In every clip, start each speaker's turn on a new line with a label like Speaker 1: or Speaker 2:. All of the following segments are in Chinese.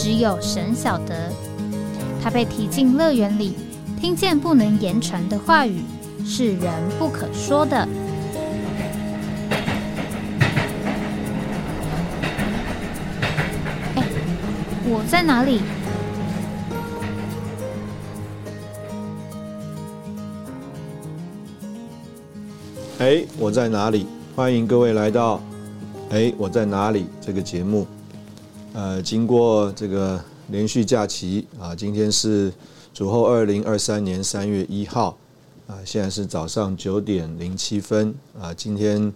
Speaker 1: 只有神晓得，他被提进乐园里，听见不能言传的话语，是人不可说的。哎，我在哪里？
Speaker 2: 哎，我在哪里？欢迎各位来到《哎，我在哪里》这个节目。呃，经过这个连续假期啊，今天是主后二零二三年三月一号啊，现在是早上九点零七分啊。今天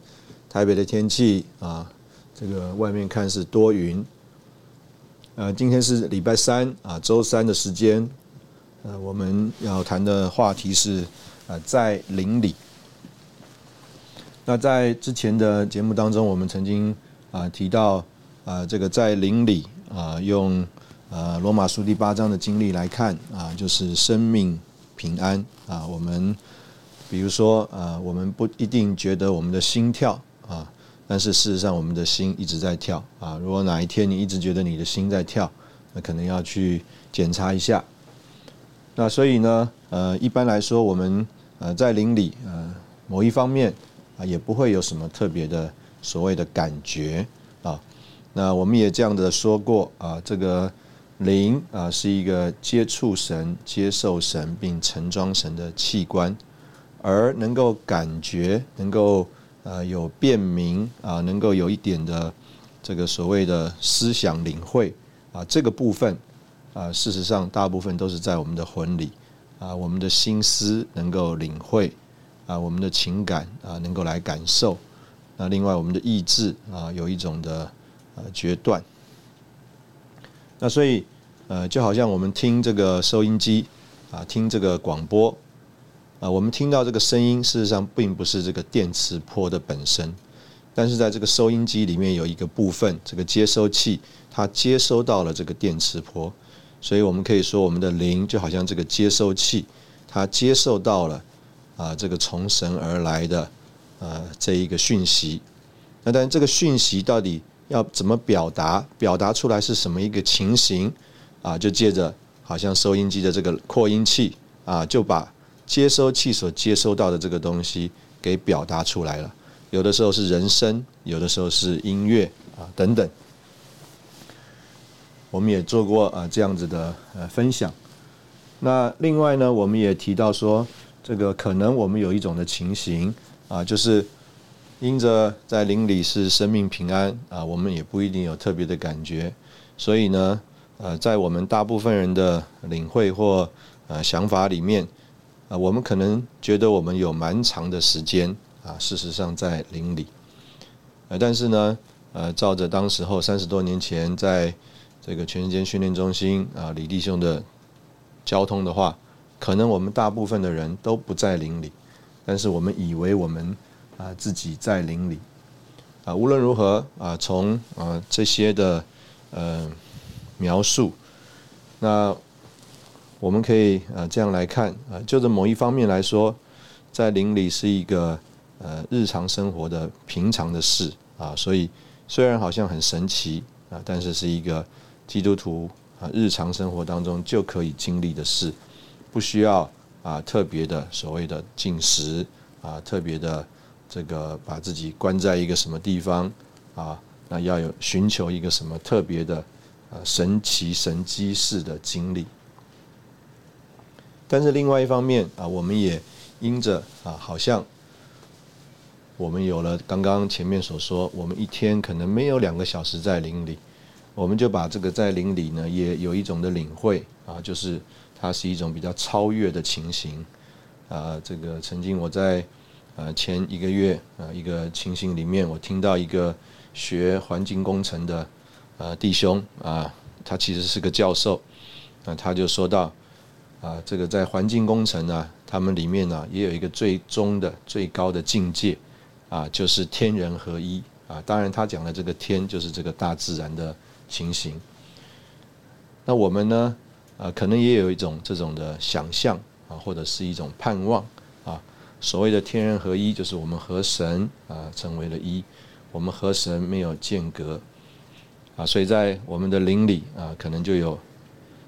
Speaker 2: 台北的天气啊，这个外面看是多云。呃，今天是礼拜三啊，周三的时间。呃，我们要谈的话题是啊，在邻里。那在之前的节目当中，我们曾经啊提到。啊，这个在邻里啊，用呃罗马书第八章的经历来看啊，就是生命平安啊。我们比如说啊，我们不一定觉得我们的心跳啊，但是事实上我们的心一直在跳啊。如果哪一天你一直觉得你的心在跳，那可能要去检查一下。那所以呢，呃，一般来说，我们呃在邻里呃某一方面啊，也不会有什么特别的所谓的感觉。那我们也这样的说过啊，这个灵啊是一个接触神、接受神并盛装神的器官，而能够感觉、能够呃有辨明啊，能够有一点的这个所谓的思想领会啊，这个部分啊，事实上大部分都是在我们的魂里啊，我们的心思能够领会啊，我们的情感啊能够来感受，那另外我们的意志啊有一种的。呃，决断。那所以，呃，就好像我们听这个收音机啊，听这个广播啊，我们听到这个声音，事实上并不是这个电磁波的本身，但是在这个收音机里面有一个部分，这个接收器，它接收到了这个电磁波，所以我们可以说，我们的灵就好像这个接收器，它接受到了啊，这个从神而来的呃这一个讯息。那但这个讯息到底？要怎么表达？表达出来是什么一个情形啊？就借着好像收音机的这个扩音器啊，就把接收器所接收到的这个东西给表达出来了。有的时候是人声，有的时候是音乐啊等等。我们也做过啊这样子的呃分享。那另外呢，我们也提到说，这个可能我们有一种的情形啊，就是。因着在林里是生命平安啊，我们也不一定有特别的感觉，所以呢，呃，在我们大部分人的领会或呃想法里面，啊，我们可能觉得我们有蛮长的时间啊，事实上在林里，呃，但是呢，呃，照着当时候三十多年前在这个全世界训练中心啊李弟兄的交通的话，可能我们大部分的人都不在林里，但是我们以为我们。啊，自己在林里啊，无论如何啊，从啊这些的呃描述，那我们可以啊这样来看啊，就着某一方面来说，在林里是一个呃日常生活的平常的事啊，所以虽然好像很神奇啊，但是是一个基督徒啊日常生活当中就可以经历的事，不需要啊特别的所谓的进食啊特别的。这个把自己关在一个什么地方啊？那要有寻求一个什么特别的啊神奇神机式的经历。但是另外一方面啊，我们也因着啊，好像我们有了刚刚前面所说，我们一天可能没有两个小时在林里，我们就把这个在林里呢，也有一种的领会啊，就是它是一种比较超越的情形啊。这个曾经我在。呃，前一个月，呃，一个情形里面，我听到一个学环境工程的呃弟兄啊，他其实是个教授，啊，他就说到，啊，这个在环境工程呢，他们里面呢也有一个最终的最高的境界，啊，就是天人合一，啊，当然他讲的这个天就是这个大自然的情形。那我们呢，啊，可能也有一种这种的想象，啊，或者是一种盼望，所谓的天人合一，就是我们和神啊成为了一，我们和神没有间隔。啊，所以在我们的灵里啊，可能就有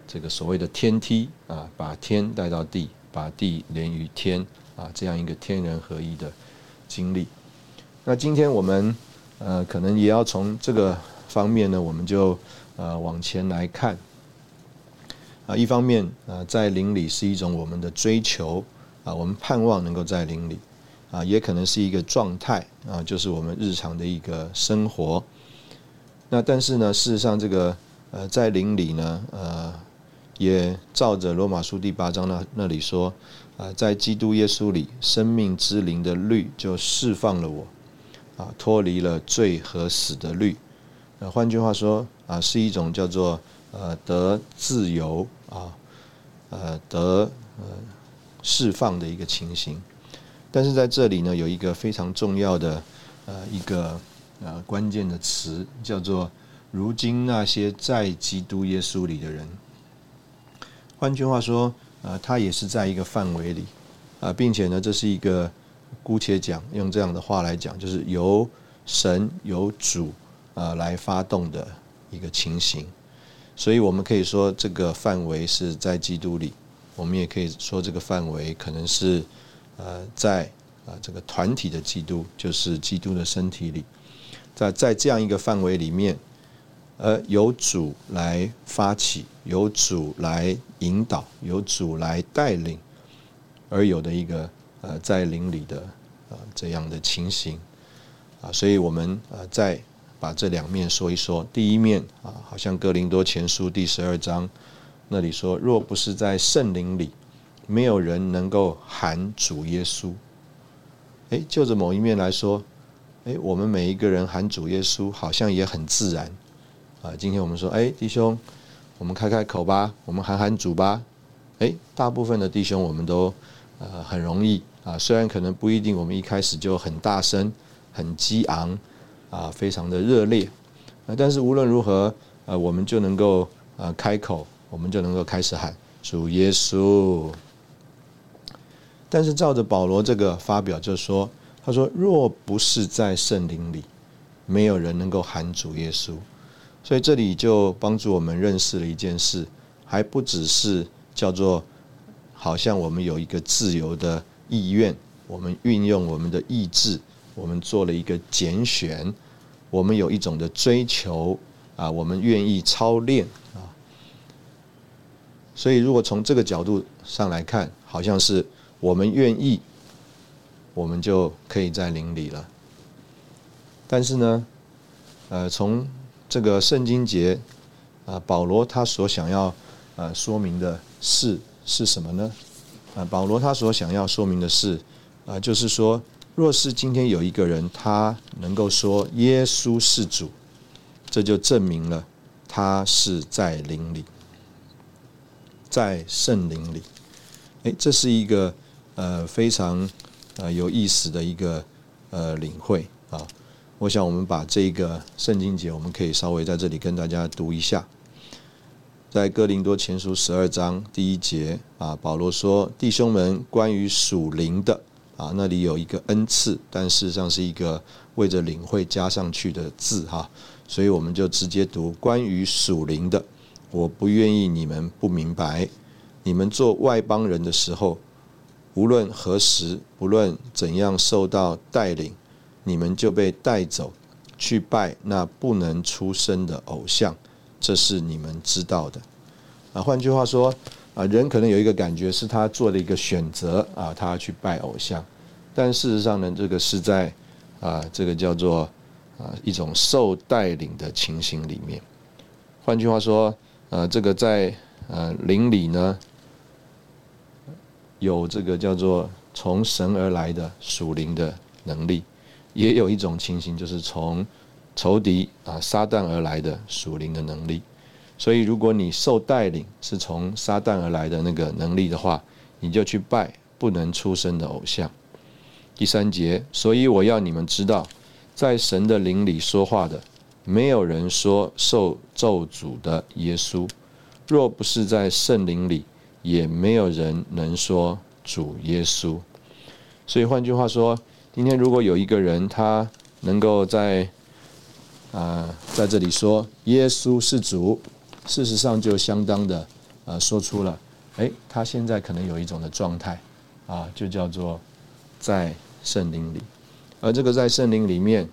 Speaker 2: 这个所谓的天梯啊，把天带到地，把地连于天啊，这样一个天人合一的经历。那今天我们呃，可能也要从这个方面呢，我们就呃往前来看啊。一方面啊，在灵里是一种我们的追求啊，我们盼望能够在灵里啊，也可能是一个状态啊，就是我们日常的一个生活。那但是呢，事实上这个呃，在灵里呢，呃，也照着罗马书第八章那那里说，啊，在基督耶稣里，生命之灵的律就释放了我，啊，脱离了罪和死的律。那换句话说，啊，是一种叫做呃得自由啊，呃得呃释放的一个情形。但是在这里呢，有一个非常重要的呃一个。呃，关键的词叫做“如今那些在基督耶稣里的人”。换句话说，呃，他也是在一个范围里，啊，并且呢，这是一个姑且讲用这样的话来讲，就是由神由主啊来发动的一个情形。所以我们可以说，这个范围是在基督里；我们也可以说，这个范围可能是呃在啊这个团体的基督，就是基督的身体里。在在这样一个范围里面，呃，由主来发起，由主来引导，由主来带领，而有的一个呃在灵里的呃这样的情形啊，所以我们呃再把这两面说一说。第一面啊，好像哥林多前书第十二章那里说，若不是在圣灵里，没有人能够喊主耶稣。哎，就着某一面来说。哎，我们每一个人喊主耶稣，好像也很自然啊。今天我们说，哎，弟兄，我们开开口吧，我们喊喊主吧。哎，大部分的弟兄我们都呃很容易啊，虽然可能不一定，我们一开始就很大声、很激昂啊，非常的热烈啊，但是无论如何，呃，我们就能够呃开口，我们就能够开始喊主耶稣。但是照着保罗这个发表，就说。他说：“若不是在圣灵里，没有人能够喊主耶稣。所以这里就帮助我们认识了一件事，还不只是叫做好像我们有一个自由的意愿，我们运用我们的意志，我们做了一个拣选，我们有一种的追求啊，我们愿意操练啊。所以如果从这个角度上来看，好像是我们愿意。”我们就可以在灵里了。但是呢，呃，从这个圣经节啊，保罗他所想要呃说明的是是什么呢？啊，保罗他所想要说明的是啊，就是说，若是今天有一个人他能够说耶稣是主，这就证明了他是在灵里，在圣灵里。哎，这是一个呃非常。呃，有意思的一个呃领会啊，我想我们把这个圣经节，我们可以稍微在这里跟大家读一下，在哥林多前书十二章第一节啊，保罗说：“弟兄们，关于属灵的啊，那里有一个恩赐，但事实上是一个为着领会加上去的字哈，所以我们就直接读关于属灵的。我不愿意你们不明白，你们做外邦人的时候。”无论何时，不论怎样受到带领，你们就被带走去拜那不能出生的偶像，这是你们知道的。啊，换句话说，啊，人可能有一个感觉是他做了一个选择啊，他要去拜偶像，但事实上呢，这个是在啊，这个叫做啊一种受带领的情形里面。换句话说，呃，这个在呃灵里呢。有这个叫做从神而来的属灵的能力，也有一种情形，就是从仇敌啊撒旦而来的属灵的能力。所以，如果你受带领是从撒旦而来的那个能力的话，你就去拜不能出生的偶像。第三节，所以我要你们知道，在神的灵里说话的，没有人说受咒诅的耶稣；若不是在圣灵里，也没有人能说主耶稣。所以换句话说，今天如果有一个人他能够在啊在这里说耶稣是主，事实上就相当的呃说出了，哎，他现在可能有一种的状态啊，就叫做在。圣灵里，而这个在圣灵里面，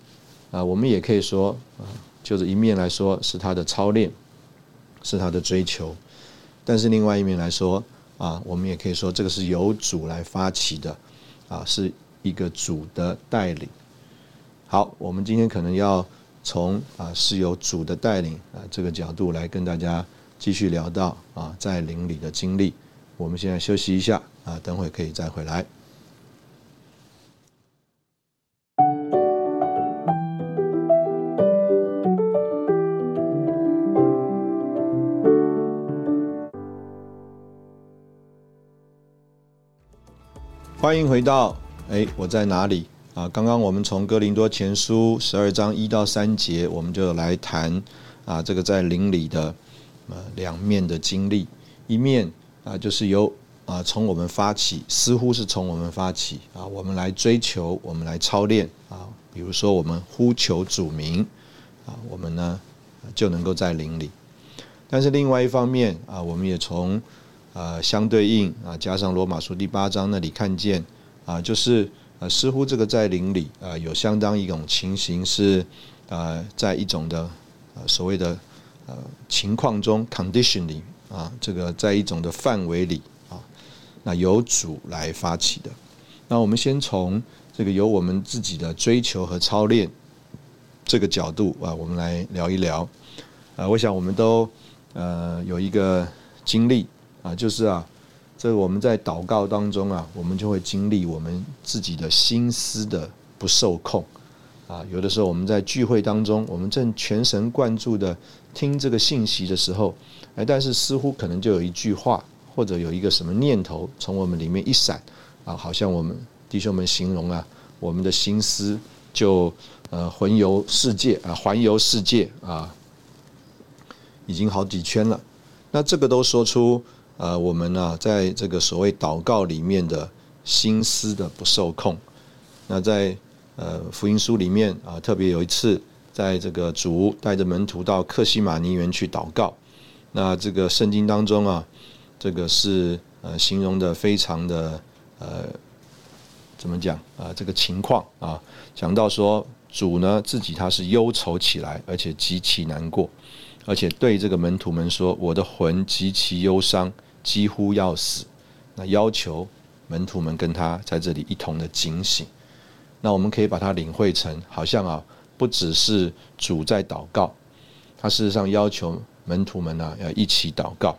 Speaker 2: 啊，我们也可以说，啊，就是一面来说是他的操练，是他的追求，但是另外一面来说，啊，我们也可以说这个是由主来发起的，啊，是一个主的带领。好，我们今天可能要从啊是由主的带领啊这个角度来跟大家继续聊到啊在灵里的经历。我们现在休息一下啊，等会可以再回来。欢迎回到哎，我在哪里啊？刚刚我们从哥林多前书十二章一到三节，我们就来谈啊，这个在灵里的呃两面的经历。一面啊，就是由啊从我们发起，似乎是从我们发起啊，我们来追求，我们来操练啊。比如说，我们呼求主名啊，我们呢就能够在灵里。但是另外一方面啊，我们也从呃，相对应啊，加上罗马书第八章那里看见啊，就是呃，似乎这个在灵里啊，有相当一种情形是呃，在一种的呃所谓的呃情况中 condition 里啊，这个在一种的范围里啊，那由主来发起的。那我们先从这个由我们自己的追求和操练这个角度啊，我们来聊一聊。啊，我想我们都呃有一个经历。啊，就是啊，这我们在祷告当中啊，我们就会经历我们自己的心思的不受控。啊，有的时候我们在聚会当中，我们正全神贯注的听这个信息的时候，哎，但是似乎可能就有一句话或者有一个什么念头从我们里面一闪，啊，好像我们弟兄们形容啊，我们的心思就呃环游世界啊，环游世界啊，已经好几圈了。那这个都说出。呃，我们呢，在这个所谓祷告里面的心思的不受控。那在呃福音书里面啊，特别有一次，在这个主带着门徒到克西马尼园去祷告。那这个圣经当中啊，这个是呃形容的非常的呃怎么讲啊？这个情况啊，讲到说主呢自己他是忧愁起来，而且极其难过，而且对这个门徒们说：“我的魂极其忧伤。”几乎要死，那要求门徒们跟他在这里一同的警醒。那我们可以把它领会成，好像啊，不只是主在祷告，他事实上要求门徒们呢要一起祷告。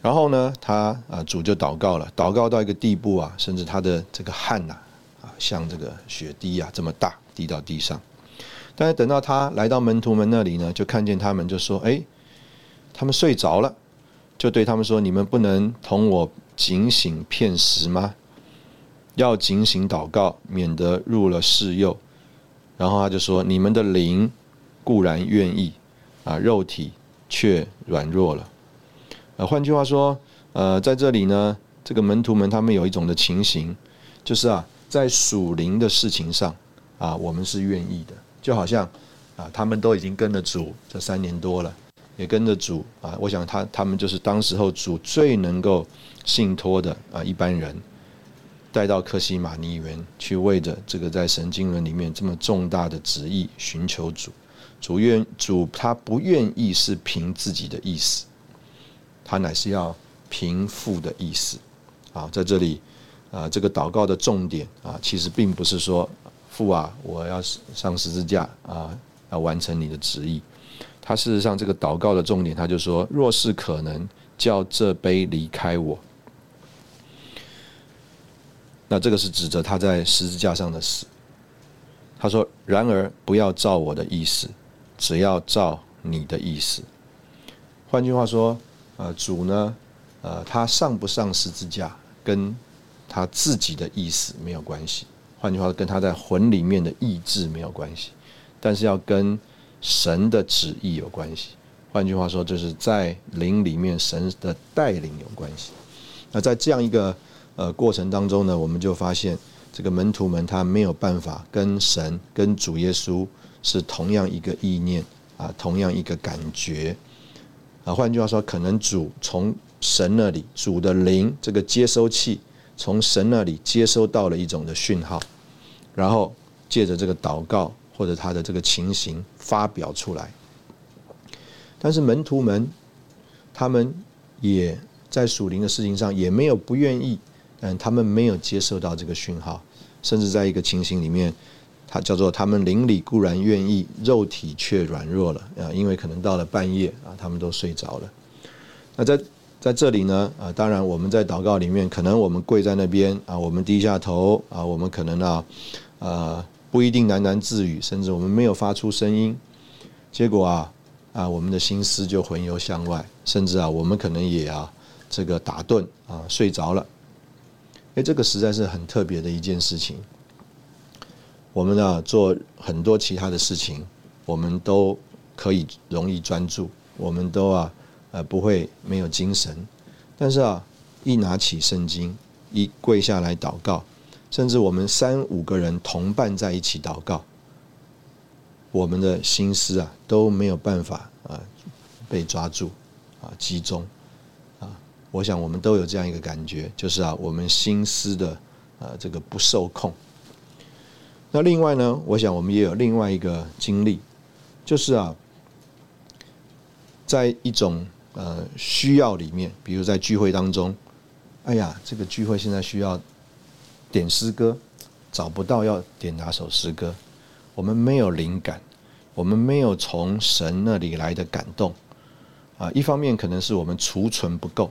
Speaker 2: 然后呢，他啊主就祷告了，祷告到一个地步啊，甚至他的这个汗呐啊，像这个血滴啊这么大滴到地上。但是等到他来到门徒们那里呢，就看见他们就说：“哎，他们睡着了。”就对他们说：“你们不能同我警醒骗食吗？要警醒祷告，免得入了世诱。”然后他就说：“你们的灵固然愿意，啊，肉体却软弱了。”呃，换句话说，呃，在这里呢，这个门徒们他们有一种的情形，就是啊，在属灵的事情上啊，我们是愿意的，就好像啊，他们都已经跟了主这三年多了。也跟着主啊，我想他他们就是当时候主最能够信托的啊一般人，带到克西马尼园去为着这个在神经轮里面这么重大的旨意寻求主，主愿主他不愿意是凭自己的意思，他乃是要凭父的意思啊，在这里啊这个祷告的重点啊，其实并不是说父啊我要上十字架啊要完成你的旨意。他事实上，这个祷告的重点，他就说：若是可能，叫这杯离开我。那这个是指着他在十字架上的死。他说：然而不要照我的意思，只要照你的意思。换句话说，呃，主呢，呃，他上不上十字架，跟他自己的意思没有关系。换句话说，跟他在魂里面的意志没有关系，但是要跟神的旨意有关系。换句话说，就是在灵里面神的带领有关系。那在这样一个呃过程当中呢，我们就发现这个门徒们他没有办法跟神、跟主耶稣是同样一个意念啊，同样一个感觉啊。换句话说，可能主从神那里，主的灵这个接收器从神那里接收到了一种的讯号。然后借着这个祷告或者他的这个情形发表出来，但是门徒们他们也在属灵的事情上也没有不愿意，嗯，他们没有接受到这个讯号，甚至在一个情形里面，他叫做他们灵里固然愿意，肉体却软弱了啊，因为可能到了半夜啊，他们都睡着了。那在在这里呢，啊，当然我们在祷告里面，可能我们跪在那边啊，我们低下头啊，我们可能啊。呃，不一定喃喃自语，甚至我们没有发出声音，结果啊啊，我们的心思就魂游向外，甚至啊，我们可能也啊这个打盹啊睡着了。哎，这个实在是很特别的一件事情。我们呢做很多其他的事情，我们都可以容易专注，我们都啊呃不会没有精神，但是啊一拿起圣经，一跪下来祷告。甚至我们三五个人同伴在一起祷告，我们的心思啊都没有办法啊被抓住啊集中啊，我想我们都有这样一个感觉，就是啊我们心思的啊这个不受控。那另外呢，我想我们也有另外一个经历，就是啊在一种呃需要里面，比如在聚会当中，哎呀，这个聚会现在需要。点诗歌找不到要点哪首诗歌，我们没有灵感，我们没有从神那里来的感动啊。一方面可能是我们储存不够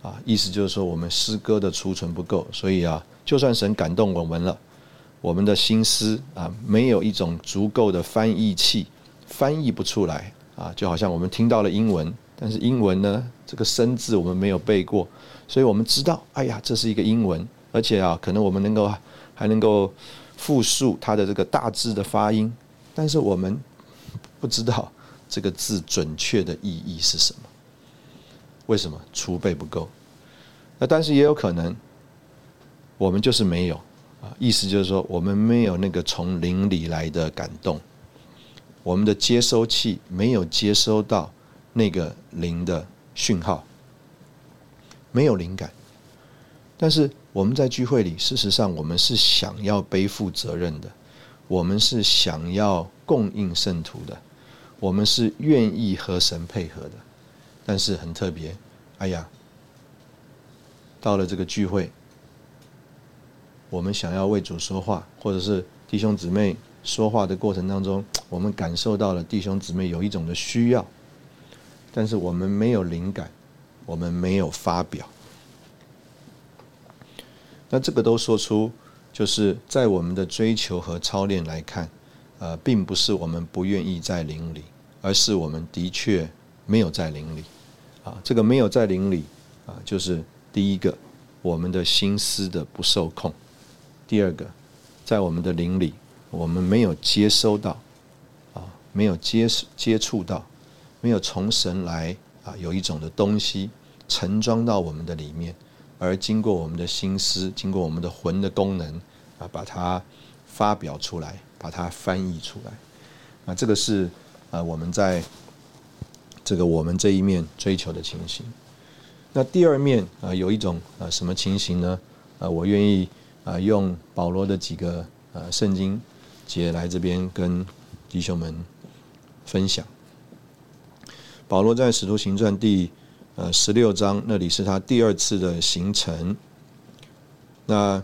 Speaker 2: 啊，意思就是说我们诗歌的储存不够，所以啊，就算神感动我们了，我们的心思啊，没有一种足够的翻译器，翻译不出来啊。就好像我们听到了英文，但是英文呢，这个生字我们没有背过，所以我们知道，哎呀，这是一个英文。而且啊，可能我们能够还能够复述它的这个大致的发音，但是我们不知道这个字准确的意义是什么。为什么储备不够？那但是也有可能，我们就是没有啊。意思就是说，我们没有那个从灵里来的感动，我们的接收器没有接收到那个灵的讯号，没有灵感。但是我们在聚会里，事实上我们是想要背负责任的，我们是想要供应圣徒的，我们是愿意和神配合的。但是很特别，哎呀，到了这个聚会，我们想要为主说话，或者是弟兄姊妹说话的过程当中，我们感受到了弟兄姊妹有一种的需要，但是我们没有灵感，我们没有发表。那这个都说出，就是在我们的追求和操练来看，呃，并不是我们不愿意在灵里，而是我们的确没有在灵里。啊，这个没有在灵里，啊，就是第一个，我们的心思的不受控；第二个，在我们的灵里，我们没有接收到，啊，没有接接触到，没有从神来啊，有一种的东西盛装到我们的里面。而经过我们的心思，经过我们的魂的功能啊，把它发表出来，把它翻译出来。啊，这个是啊，我们在这个我们这一面追求的情形。那第二面啊，有一种啊什么情形呢？啊，我愿意啊用保罗的几个啊圣经节来这边跟弟兄们分享。保罗在使徒行传第。呃，十六章那里是他第二次的行程。那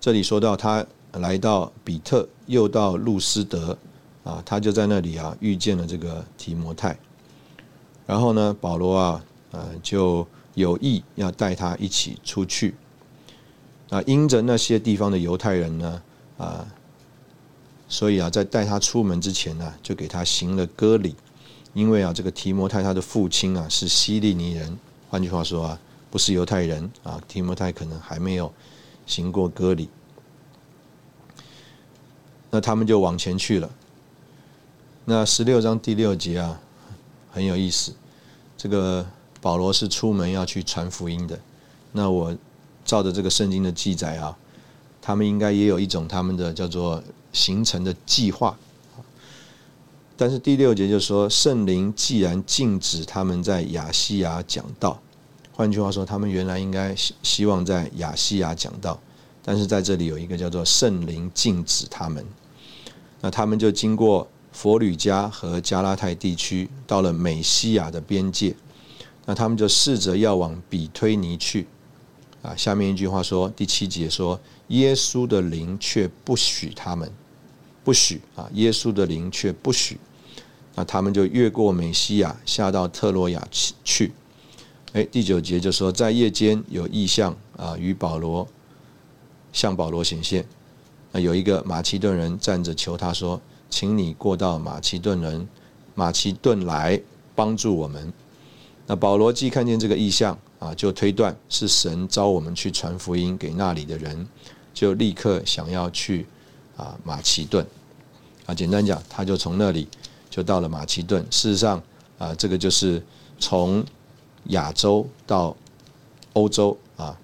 Speaker 2: 这里说到他来到比特，又到路斯德，啊，他就在那里啊遇见了这个提摩太。然后呢，保罗啊，呃，就有意要带他一起出去。啊，因着那些地方的犹太人呢，啊，所以啊，在带他出门之前呢，就给他行了割礼。因为啊，这个提摩太他的父亲啊是希利尼人，换句话说啊，不是犹太人啊。提摩太可能还没有行过割礼，那他们就往前去了。那十六章第六节啊，很有意思。这个保罗是出门要去传福音的。那我照着这个圣经的记载啊，他们应该也有一种他们的叫做行程的计划。但是第六节就说，圣灵既然禁止他们在亚细亚讲道，换句话说，他们原来应该希希望在亚细亚讲道，但是在这里有一个叫做圣灵禁止他们。那他们就经过。佛吕加和加拉泰地区到了美西亚的边界，那他们就试着要往比推尼去。啊，下面一句话说，第七节说，耶稣的灵却不许他们，不许啊，耶稣的灵却不许。那他们就越过美西亚，下到特洛亚去去。哎，第九节就说，在夜间有异象啊，与保罗向保罗显现。那有一个马其顿人站着求他说。请你过到马其顿人马其顿来帮助我们。那保罗既看见这个意象啊，就推断是神召我们去传福音给那里的人，就立刻想要去啊马其顿啊。简单讲，他就从那里就到了马其顿。事实上啊，这个就是从亚洲到欧洲啊。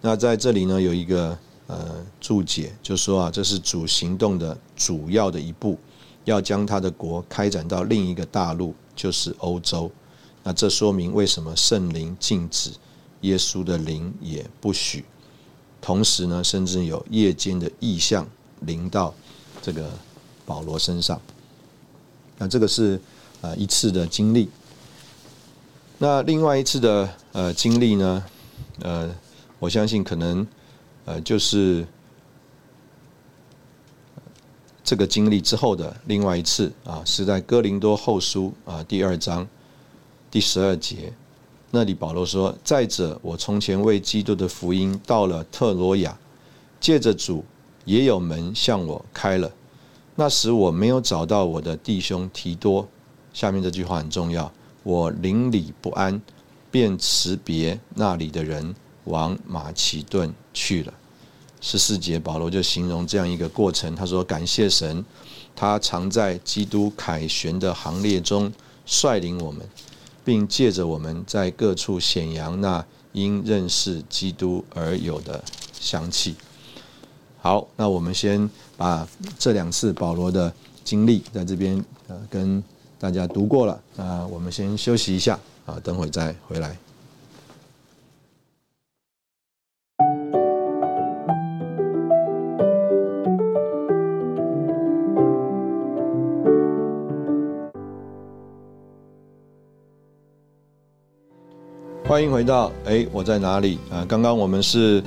Speaker 2: 那在这里呢，有一个。呃，注解就说啊，这是主行动的主要的一步，要将他的国开展到另一个大陆，就是欧洲。那这说明为什么圣灵禁止，耶稣的灵也不许。同时呢，甚至有夜间的异象临到这个保罗身上。那这个是呃一次的经历。那另外一次的呃经历呢，呃，我相信可能。呃，就是这个经历之后的另外一次啊，是在哥林多后书啊第二章第十二节那里，保罗说：“再者，我从前为基督的福音到了特罗亚，借着主也有门向我开了。那时我没有找到我的弟兄提多。下面这句话很重要，我邻里不安，便辞别那里的人。”往马其顿去了。十四节，保罗就形容这样一个过程。他说：“感谢神，他常在基督凯旋的行列中率领我们，并借着我们在各处显扬那因认识基督而有的香气。”好，那我们先把这两次保罗的经历在这边呃跟大家读过了。那我们先休息一下啊，等会再回来。欢迎回到哎，我在哪里啊？刚刚我们是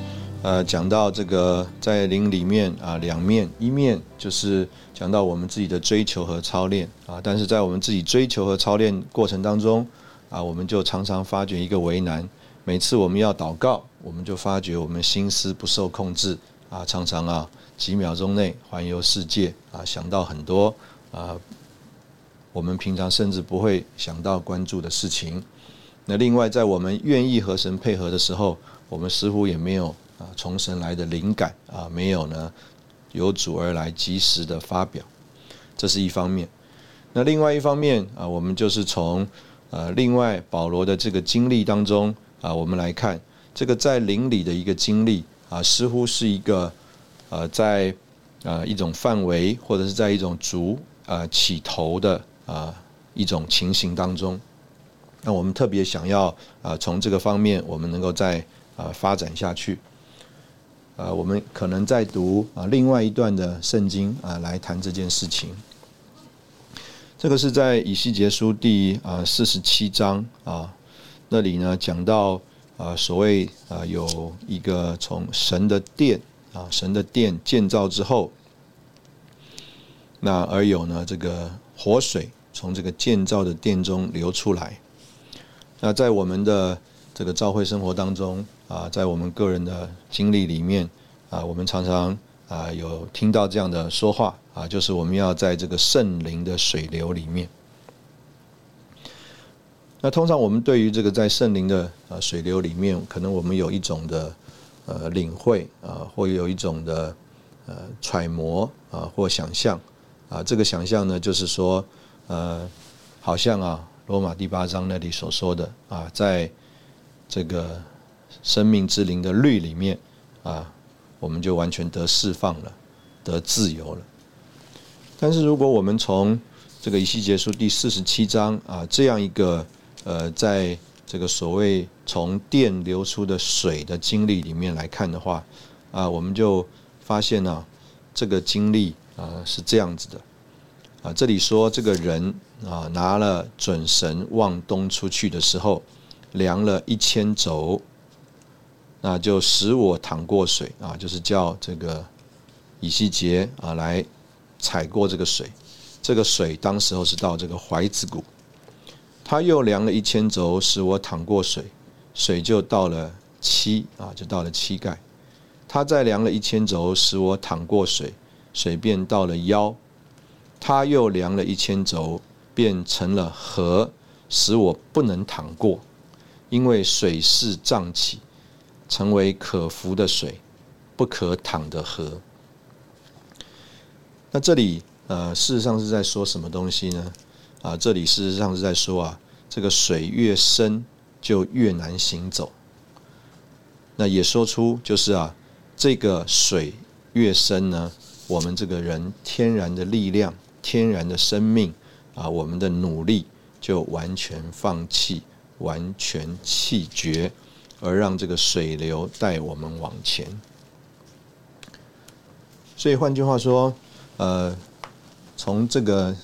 Speaker 2: 呃讲到这个在灵里面啊，两面一面就是讲到我们自己的追求和操练啊，但是在我们自己追求和操练过程当中啊，我们就常常发觉一个为难。每次我们要祷告，我们就发觉我们心思不受控制啊，常常啊几秒钟内环游世界啊，想到很多啊我们平常甚至不会想到关注的事情。那另外，在我们愿意和神配合的时候，我们似乎也没有啊从神来的灵感啊，没有呢由主而来及时的发表，这是一方面。那另外一方面啊，我们就是从呃另外保罗的这个经历当中啊，我们来看这个在灵里的一个经历啊，似乎是一个呃在啊一种范围或者是在一种足啊起头的啊一种情形当中。那我们特别想要啊，从这个方面，我们能够再啊发展下去。啊，我们可能在读啊另外一段的圣经啊，来谈这件事情。这个是在以西结书第啊四十七章啊那里呢，讲到啊所谓啊有一个从神的殿啊神的殿建造之后，那而有呢这个活水从这个建造的殿中流出来。那在我们的这个教会生活当中啊，在我们个人的经历里面啊，我们常常啊有听到这样的说话啊，就是我们要在这个圣灵的水流里面那通常我们对于这个在圣灵的呃水流里面，可能我们有一种的呃领会啊，或有一种的呃揣摩啊，或想象啊。这个想象呢，就是说呃，好像啊，罗马第八章那里所说的啊，在这个生命之灵的律里面啊，我们就完全得释放了，得自由了。但是如果我们从这个以西结书第四十七章啊，这样一个呃，在这个所谓从电流出的水的经历里面来看的话，啊，我们就发现呢，这个经历啊是这样子的，啊，这里说这个人啊拿了准绳往东出去的时候，量了一千轴，那就使我淌过水啊，就是叫这个以西结啊来踩过这个水，这个水当时候是到这个怀子谷。他又量了一千轴，使我淌过水，水就到了膝啊，就到了膝盖。他再量了一千轴，使我淌过水，水便到了腰。他又量了一千轴，变成了河，使我不能淌过，因为水势涨起，成为可浮的水，不可淌的河。那这里呃，事实上是在说什么东西呢？啊，这里事实上是在说啊，这个水越深就越难行走。那也说出就是啊，这个水越深呢，我们这个人天然的力量、天然的生命啊，我们的努力就完全放弃、完全弃绝，而让这个水流带我们往前。所以换句话说，呃，从这个。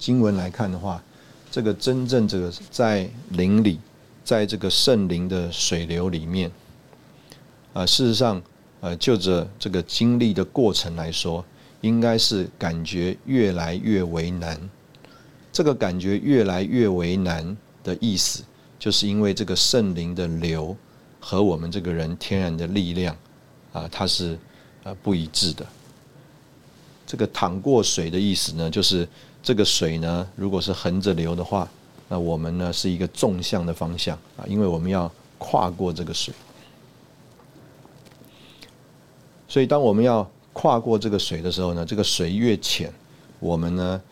Speaker 2: 经文来看的话，这个真正这个在灵里，在这个圣灵的水流里面，啊，事实上，呃，就着这个经历的过程来说，应该是感觉越来越为难。这个感觉越来越为难的意思，就是因为这个圣灵的流和我们这个人天然的力量，啊，它是呃不一致的。这个淌过水的意思呢，就是。这个水呢，如果是横着流的话，那我们呢是一个纵向的方向啊，因为我们要跨过这个水。所以，当我们要跨过这个水的时候呢，这个水越浅，我们呢，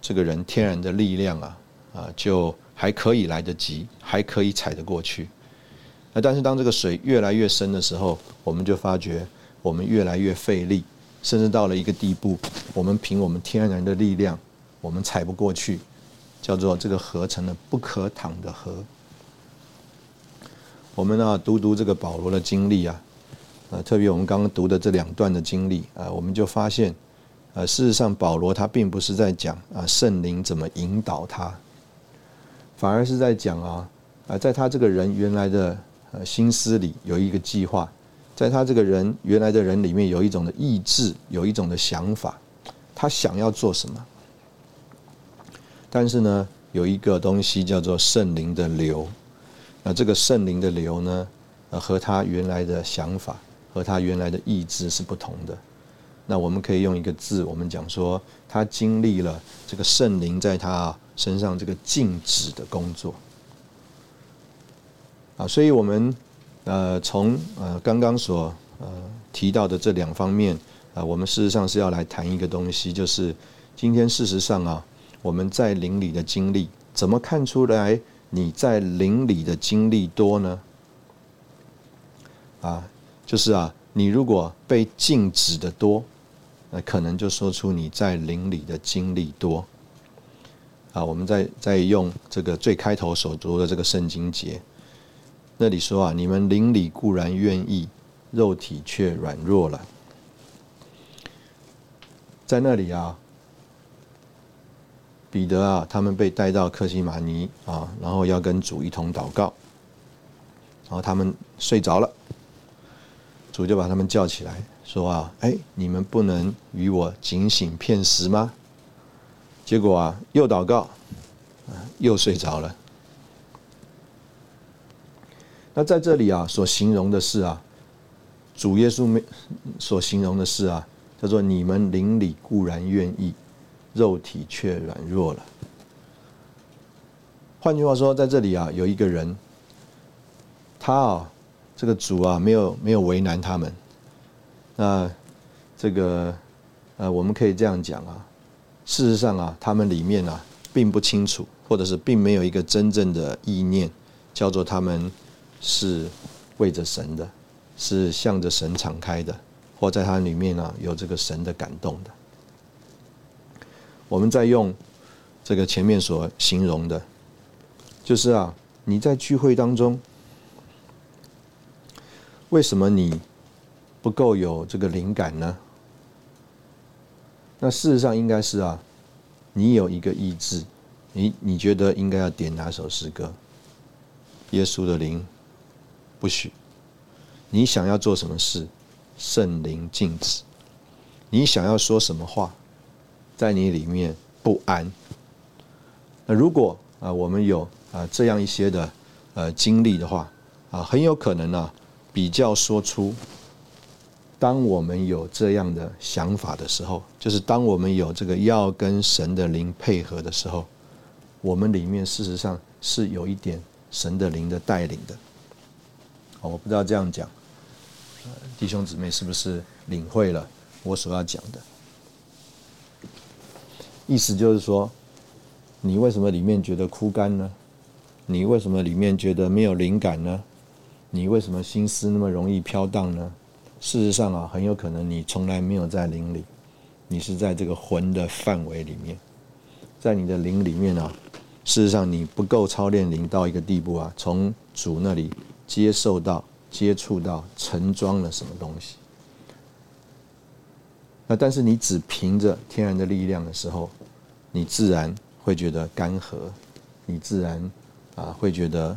Speaker 2: 这个人天然的力量啊啊，就还可以来得及，还可以踩得过去。那但是，当这个水越来越深的时候，我们就发觉我们越来越费力。甚至到了一个地步，我们凭我们天然的力量，我们踩不过去，叫做这个河成了不可淌的河。我们呢读读这个保罗的经历啊，呃，特别我们刚刚读的这两段的经历啊，我们就发现，呃，事实上保罗他并不是在讲啊圣灵怎么引导他，反而是在讲啊啊在他这个人原来的呃心思里有一个计划。在他这个人原来的人里面，有一种的意志，有一种的想法，他想要做什么。但是呢，有一个东西叫做圣灵的流，那这个圣灵的流呢，呃，和他原来的想法和他原来的意志是不同的。那我们可以用一个字，我们讲说，他经历了这个圣灵在他身上这个静止的工作。啊，所以我们。呃，从呃刚刚所呃提到的这两方面啊，我们事实上是要来谈一个东西，就是今天事实上啊，我们在灵里的经历，怎么看出来你在灵里的经历多呢？啊，就是啊，你如果被禁止的多，那可能就说出你在灵里的经历多。啊，我们再再用这个最开头所读的这个圣经节。那里说啊，你们灵里固然愿意，肉体却软弱了。在那里啊，彼得啊，他们被带到克西马尼啊，然后要跟主一同祷告，然后他们睡着了，主就把他们叫起来，说啊，哎，你们不能与我警醒片时吗？结果啊，又祷告，又睡着了。那在这里啊，所形容的是啊，主耶稣没所形容的是啊，叫做你们灵里固然愿意，肉体却软弱了。换句话说，在这里啊，有一个人，他啊，这个主啊，没有没有为难他们。那这个呃，我们可以这样讲啊，事实上啊，他们里面啊，并不清楚，或者是并没有一个真正的意念，叫做他们是为着神的，是向着神敞开的，或在他里面呢，有这个神的感动的。我们在用这个前面所形容的，就是啊，你在聚会当中，为什么你不够有这个灵感呢？那事实上应该是啊，你有一个意志，你你觉得应该要点哪首诗歌？耶稣的灵不许。你想要做什么事？圣灵禁止。你想要说什么话？在你里面不安。那如果啊，我们有啊这样一些的呃经历的话啊，很有可能呢，比较说出，当我们有这样的想法的时候，就是当我们有这个要跟神的灵配合的时候，我们里面事实上是有一点神的灵的带领的。我不知道这样讲，弟兄姊妹是不是领会了我所要讲的？意思就是说，你为什么里面觉得枯干呢？你为什么里面觉得没有灵感呢？你为什么心思那么容易飘荡呢？事实上啊，很有可能你从来没有在灵里，你是在这个魂的范围里面，在你的灵里面啊，事实上你不够操练灵到一个地步啊，从主那里接受到、接触到、盛装了什么东西。那但是你只凭着天然的力量的时候，你自然会觉得干涸，你自然啊会觉得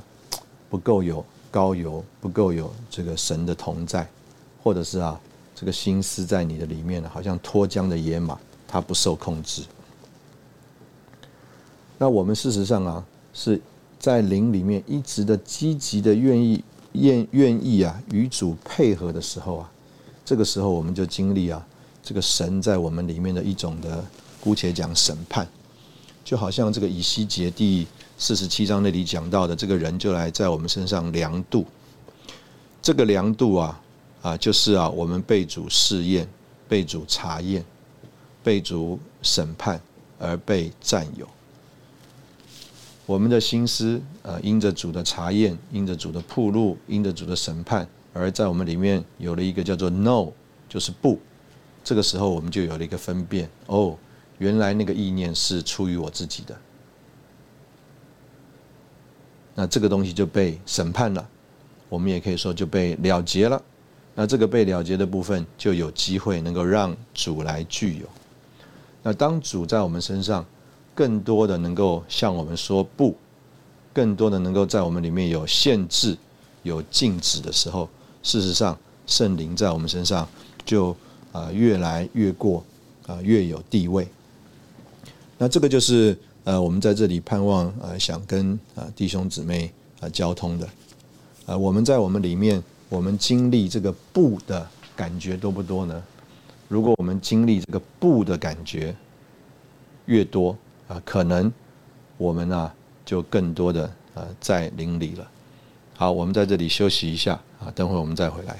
Speaker 2: 不够有高油，不够有这个神的同在，或者是啊这个心思在你的里面呢好像脱缰的野马，它不受控制。那我们事实上啊是在灵里面一直的积极的愿意愿愿意啊与主配合的时候啊，这个时候我们就经历啊。这个神在我们里面的一种的，姑且讲审判，就好像这个以西结第四十七章那里讲到的，这个人就来在我们身上量度。这个量度啊，啊，就是啊，我们被主试验、被主查验、被主审判而被占有。我们的心思，呃，因着主的查验，因着主的铺路，因着主的审判，而在我们里面有了一个叫做 “no”，就是不。这个时候，我们就有了一个分辨哦，原来那个意念是出于我自己的，那这个东西就被审判了，我们也可以说就被了结了。那这个被了结的部分，就有机会能够让主来具有。那当主在我们身上更多的能够向我们说不，更多的能够在我们里面有限制、有禁止的时候，事实上圣灵在我们身上就。啊，越来越过，啊，越有地位。那这个就是呃，我们在这里盼望呃，想跟啊弟兄姊妹啊交通的。啊，我们在我们里面，我们经历这个不的感觉多不多呢？如果我们经历这个不的感觉越多啊，可能我们啊就更多的呃在灵里了。好，我们在这里休息一下啊，等会我们再回来。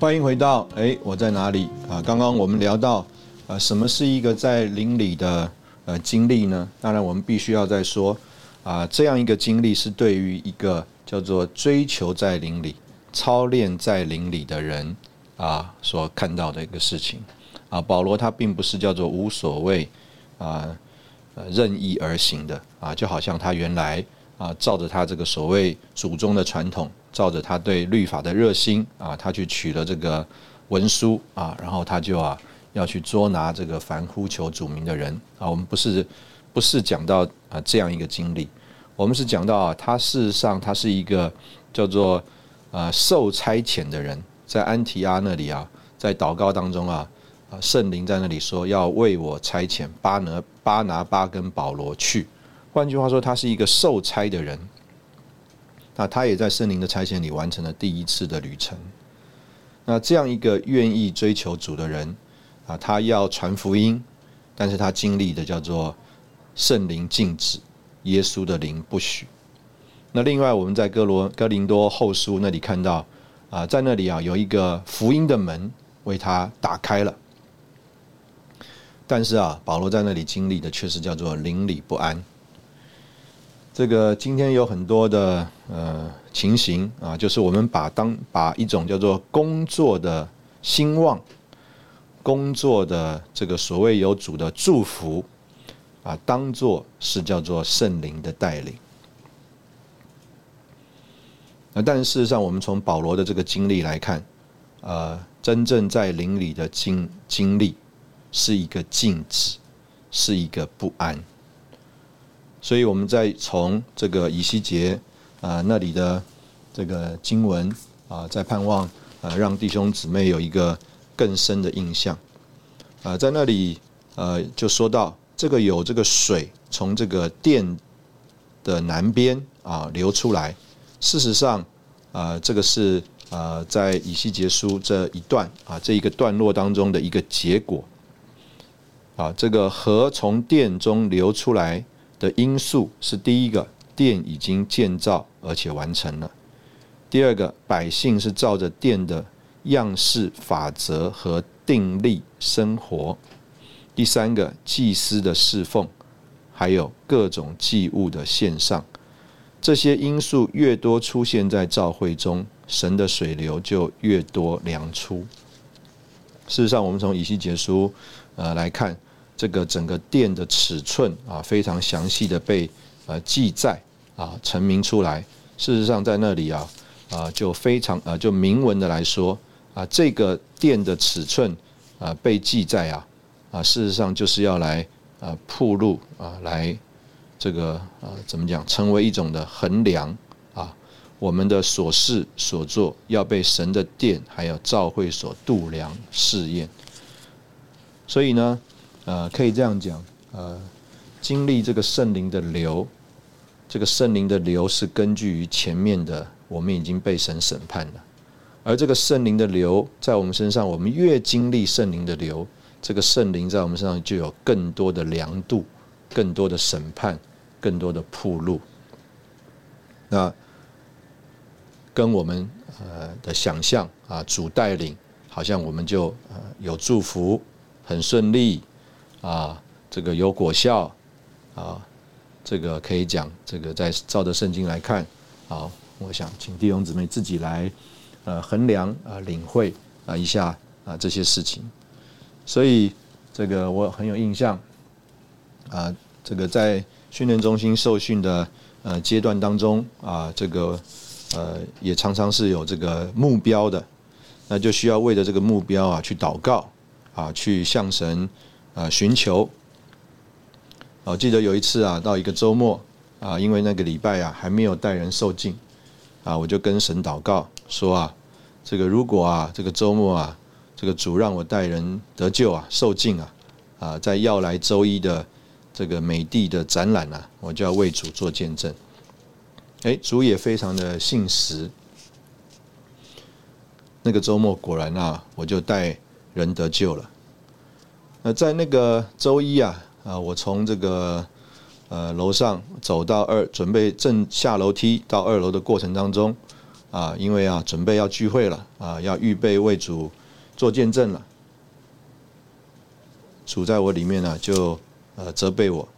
Speaker 2: 欢迎回到哎，我在哪里啊？刚刚我们聊到啊，什么是一个在灵里的呃经历呢？当然，我们必须要再说啊，这样一个经历是对于一个叫做追求在灵里、操练在灵里的人啊所看到的一个事情啊。保罗他并不是叫做无所谓啊，呃任意而行的啊，就好像他原来啊照着他这个所谓祖宗的传统。照着他对律法的热心啊，他去取了这个文书啊，然后他就啊要去捉拿这个凡呼求主名的人啊。我们不是不是讲到啊这样一个经历，我们是讲到啊，他事实上他是一个叫做啊受差遣的人，在安提阿那里啊，在祷告当中啊啊圣灵在那里说要为我差遣巴拿巴拿巴跟保罗去。换句话说，他是一个受差的人。那他也在圣灵的差遣里完成了第一次的旅程。那这样一个愿意追求主的人啊，他要传福音，但是他经历的叫做圣灵禁止，耶稣的灵不许。那另外，我们在哥罗哥林多后书那里看到啊，在那里啊有一个福音的门为他打开了。但是啊，保罗在那里经历的却是叫做邻里不安。这个今天有很多的呃情形啊，就是我们把当把一种叫做工作的兴旺、工作的这个所谓有主的祝福啊，当做是叫做圣灵的带领。那但事实上，我们从保罗的这个经历来看，呃，真正在灵里的经经历。是一个静止，是一个不安，所以我们在从这个以西结啊那里的这个经文啊，在盼望啊让弟兄姊妹有一个更深的印象啊，在那里呃就说到这个有这个水从这个殿的南边啊流出来，事实上啊这个是啊在以西结书这一段啊这一个段落当中的一个结果。啊，这个河从殿中流出来的因素是第一个，殿已经建造而且完成了；第二个，百姓是照着殿的样式、法则和定力生活；第三个，祭司的侍奉，还有各种祭物的献上，这些因素越多出现在教会中，神的水流就越多量出。事实上，我们从以西结书呃来看。这个整个殿的尺寸啊，非常详细的被呃记载啊，成名出来。事实上，在那里啊啊，就非常呃，就明文的来说啊，这个殿的尺寸啊被记载啊啊，事实上就是要来啊铺路啊，来这个啊怎么讲，成为一种的衡量啊，我们的所事所做要被神的殿还有教会所度量试验。所以呢。呃，可以这样讲，呃，经历这个圣灵的流，这个圣灵的流是根据于前面的，我们已经被神审判了，而这个圣灵的流在我们身上，我们越经历圣灵的流，这个圣灵在我们身上就有更多的量度，更多的审判，更多的铺路。那跟我们呃的想象啊，主带领，好像我们就呃有祝福，很顺利。啊，这个有果效，啊，这个可以讲，这个在照着圣经来看，好，我想请弟兄姊妹自己来，呃，衡量啊，领会啊一下啊这些事情。所以这个我很有印象，啊，这个在训练中心受训的呃阶段当中啊，这个呃也常常是有这个目标的，那就需要为了这个目标啊去祷告啊，去向神。啊，寻求。我记得有一次啊，到一个周末啊，因为那个礼拜啊还没有带人受尽啊，我就跟神祷告说啊，这个如果啊这个周末啊，这个主让我带人得救啊受尽啊啊，在要来周一的这个美地的展览啊，我就要为主做见证。哎，主也非常的信实。那个周末果然啊，我就带人得救了。那在那个周一啊，啊，我从这个呃楼上走到二，准备正下楼梯到二楼的过程当中，啊，因为啊准备要聚会了，啊，要预备为主做见证了，主在我里面呢就呃责备我，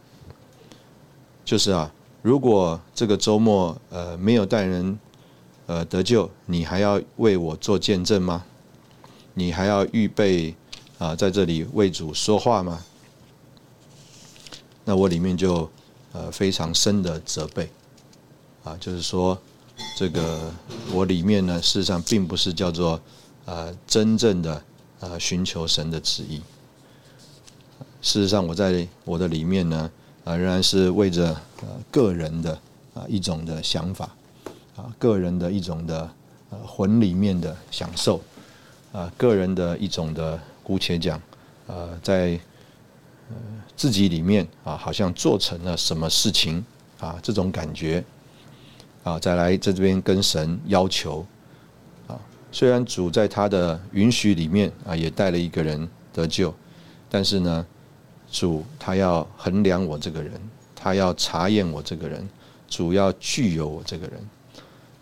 Speaker 2: 就是啊，如果这个周末呃没有带人呃得救，你还要为我做见证吗？你还要预备？啊，在这里为主说话吗？那我里面就呃非常深的责备，啊，就是说这个我里面呢，事实上并不是叫做呃真正的呃寻求神的旨意。事实上，我在我的里面呢，啊，仍然是为着呃个人的啊一种的想法，啊，个人的一种的呃魂里面的享受，啊，个人的一种的。姑且讲，呃，在呃自己里面啊，好像做成了什么事情啊，这种感觉啊，再来在这边跟神要求啊，虽然主在他的允许里面啊，也带了一个人得救，但是呢，主他要衡量我这个人，他要查验我这个人，主要具有我这个人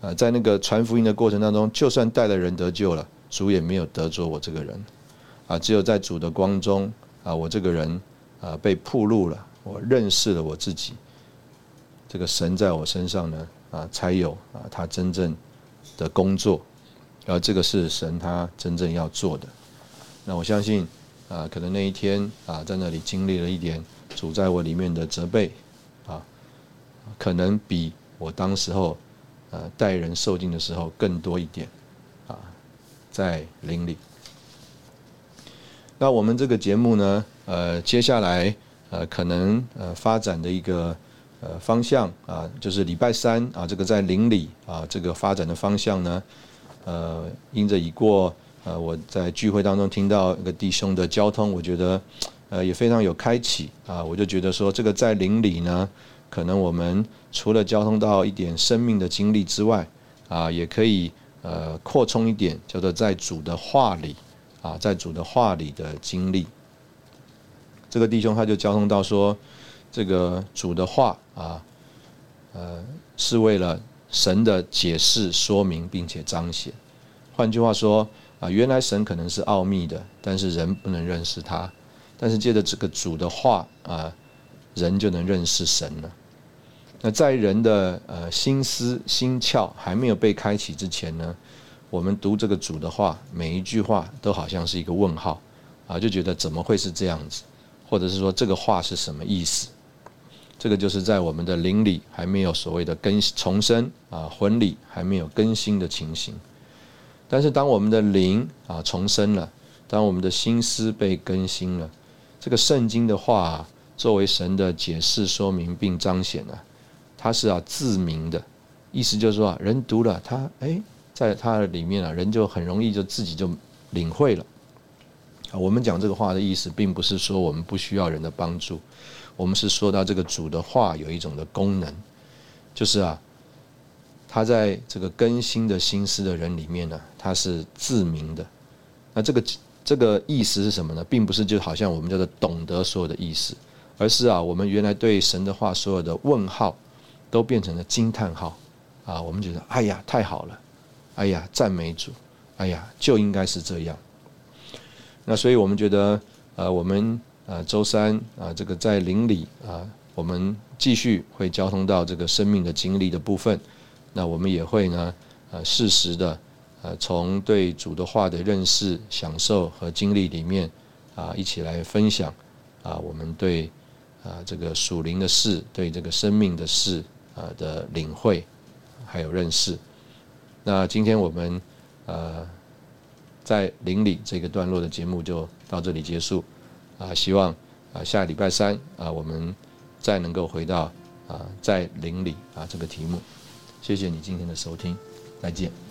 Speaker 2: 啊，在那个传福音的过程当中，就算带了人得救了，主也没有得着我这个人。啊，只有在主的光中啊，我这个人。啊，被铺路了，我认识了我自己，这个神在我身上呢，啊，才有啊，他真正的工作，而这个是神他真正要做的。那我相信，啊，可能那一天啊，在那里经历了一点主在我里面的责备，啊，可能比我当时候，呃，待人受尽的时候更多一点，啊，在灵里。那我们这个节目呢？呃，接下来呃，可能呃发展的一个呃方向啊，就是礼拜三啊，这个在邻里啊，这个发展的方向呢，呃，因着已过呃，我在聚会当中听到一个弟兄的交通，我觉得呃也非常有开启啊，我就觉得说这个在邻里呢，可能我们除了交通到一点生命的经历之外啊，也可以呃扩充一点，叫做在主的话里啊，在主的话里的经历。这个弟兄他就交通到说，这个主的话啊，呃，是为了神的解释、说明，并且彰显。换句话说啊，原来神可能是奥秘的，但是人不能认识他。但是借着这个主的话啊，人就能认识神了。那在人的呃心思心窍还没有被开启之前呢，我们读这个主的话，每一句话都好像是一个问号啊，就觉得怎么会是这样子？或者是说这个话是什么意思？这个就是在我们的灵里还没有所谓的更新重生啊，魂里还没有更新的情形。但是当我们的灵啊重生了，当我们的心思被更新了，这个圣经的话作为神的解释说明并彰显了，它是啊自明的，意思就是说人读了他哎，在他的里面啊，人就很容易就自己就领会了。啊，我们讲这个话的意思，并不是说我们不需要人的帮助，我们是说到这个主的话有一种的功能，就是啊，他在这个更新的心思的人里面呢，他是自明的。那这个这个意思是什么呢？并不是就好像我们叫做懂得所有的意思，而是啊，我们原来对神的话所有的问号，都变成了惊叹号啊，我们觉得哎呀太好了，哎呀赞美主，哎呀就应该是这样。那所以我们觉得，呃，我们呃周三啊，这个在邻里啊，我们继续会交通到这个生命的经历的部分。那我们也会呢，呃，适时的，呃，从对主的话的认识、享受和经历里面啊，一起来分享啊，我们对啊这个属灵的事、对这个生命的事啊的领会还有认识。那今天我们呃。在邻里这个段落的节目就到这里结束，啊，希望啊下礼拜三啊我们再能够回到啊在邻里啊这个题目，谢谢你今天的收听，再见。